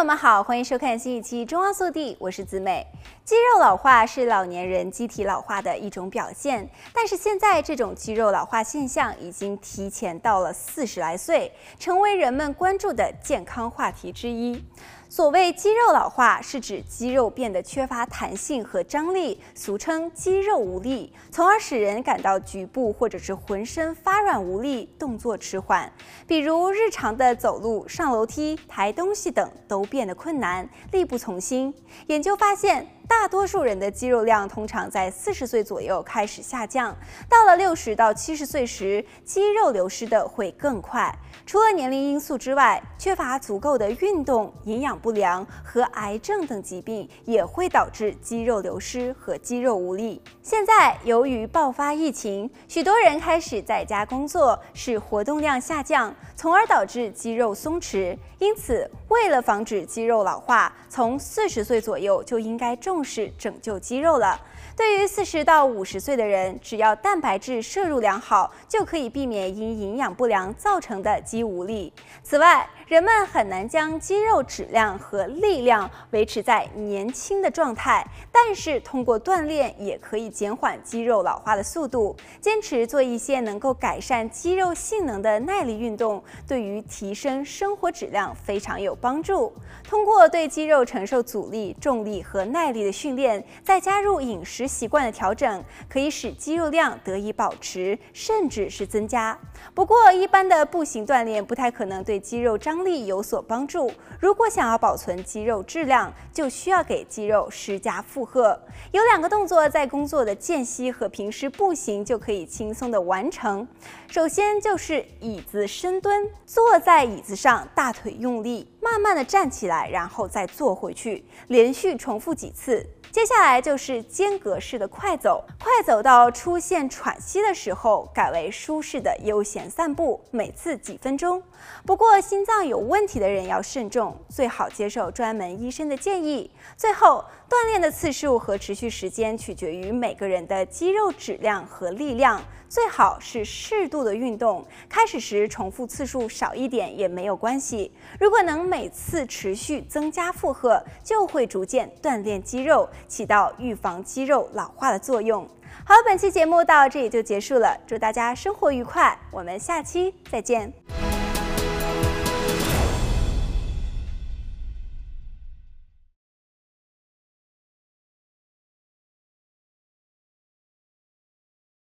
朋友们好，欢迎收看新一期《中央速递》，我是子美。肌肉老化是老年人机体老化的一种表现，但是现在这种肌肉老化现象已经提前到了四十来岁，成为人们关注的健康话题之一。所谓肌肉老化，是指肌肉变得缺乏弹性和张力，俗称肌肉无力，从而使人感到局部或者是浑身发软无力，动作迟缓。比如日常的走路、上楼梯、抬东西等都变得困难，力不从心。研究发现，大多数人的肌肉量通常在四十岁左右开始下降，到了六十到七十岁时，肌肉流失的会更快。除了年龄因素之外，缺乏足够的运动、营养不良和癌症等疾病也会导致肌肉流失和肌肉无力。现在由于爆发疫情，许多人开始在家工作，使活动量下降，从而导致肌肉松弛。因此，为了防止肌肉老化，从四十岁左右就应该重视拯救肌肉了。对于四十到五十岁的人，只要蛋白质摄入良好，就可以避免因营养不良造成的肌无力。此外，人们很难将肌肉质量和力量维持在年轻的状态，但是通过锻炼也可以减缓肌肉老化的速度。坚持做一些能够改善肌肉性能的耐力运动，对于提升生活质量非常有帮助。通过对肌肉承受阻力、重力和耐力的训练，再加入饮食习惯的调整，可以使肌肉量得以保持，甚至是增加。不过，一般的步行锻炼不太可能对肌肉张力有所帮助。如果想要保存肌肉质量，就需要给肌肉施加负荷。有两个动作，在工作的间隙和平时步行就可以轻松地完成。首先就是椅子深蹲，坐在椅子上，大腿用力，慢慢的站起来，然后再坐回去，连续重复几次。接下来就是间隔式的快走，快走到出现喘息的时候，改为舒适的悠闲散步，每次几分钟。不过心脏有问题的人要慎重，最好接受专门医生的建议。最后，锻炼的次数和持续时间取决于每个人的肌肉质量和力量。最好是适度的运动，开始时重复次数少一点也没有关系。如果能每次持续增加负荷，就会逐渐锻炼肌肉，起到预防肌肉老化的作用。好，本期节目到这里就结束了，祝大家生活愉快，我们下期再见。